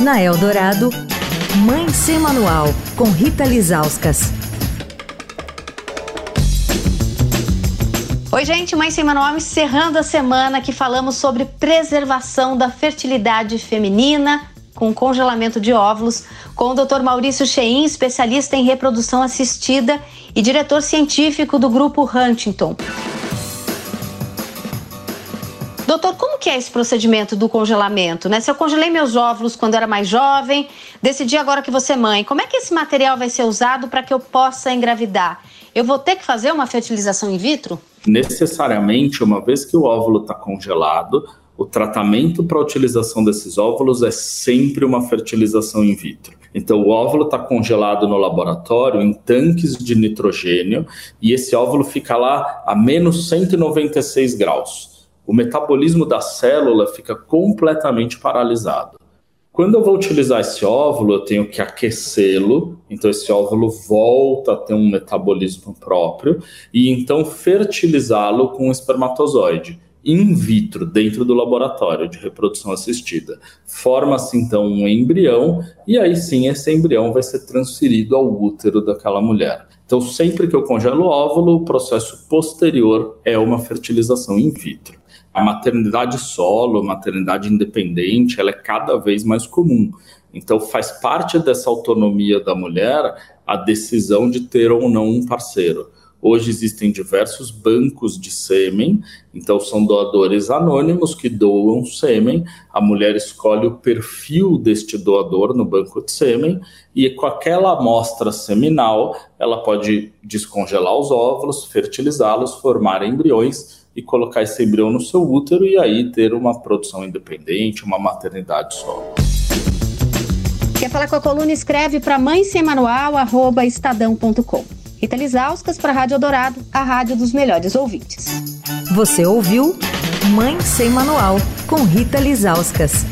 Na Eldorado, Mãe Sem Manual, com Rita Lizauskas. Oi, gente, Mãe Sem Manual encerrando a semana que falamos sobre preservação da fertilidade feminina com congelamento de óvulos, com o Dr. Maurício Chein, especialista em reprodução assistida e diretor científico do grupo Huntington. Doutor, que é esse procedimento do congelamento? Né? Se eu congelei meus óvulos quando era mais jovem, decidi agora que você é mãe, como é que esse material vai ser usado para que eu possa engravidar? Eu vou ter que fazer uma fertilização in vitro? Necessariamente, uma vez que o óvulo está congelado, o tratamento para a utilização desses óvulos é sempre uma fertilização in vitro. Então, o óvulo está congelado no laboratório em tanques de nitrogênio e esse óvulo fica lá a menos 196 graus o metabolismo da célula fica completamente paralisado. Quando eu vou utilizar esse óvulo, eu tenho que aquecê-lo, então esse óvulo volta a ter um metabolismo próprio, e então fertilizá-lo com um espermatozoide in vitro, dentro do laboratório de reprodução assistida. Forma-se então um embrião, e aí sim esse embrião vai ser transferido ao útero daquela mulher. Então, sempre que eu congelo o óvulo, o processo posterior é uma fertilização in vitro a maternidade solo, maternidade independente, ela é cada vez mais comum. Então faz parte dessa autonomia da mulher a decisão de ter ou não um parceiro. Hoje existem diversos bancos de sêmen, então são doadores anônimos que doam sêmen. A mulher escolhe o perfil deste doador no banco de sêmen e com aquela amostra seminal, ela pode descongelar os óvulos, fertilizá-los, formar embriões e colocar esse embrião no seu útero e aí ter uma produção independente, uma maternidade só. Quer falar com a coluna? Escreve para mãe sem manual, arroba estadão.com. Rita Lisauskas para a Rádio Dourado, a rádio dos melhores ouvintes. Você ouviu Mãe Sem Manual, com Rita Lisauskas.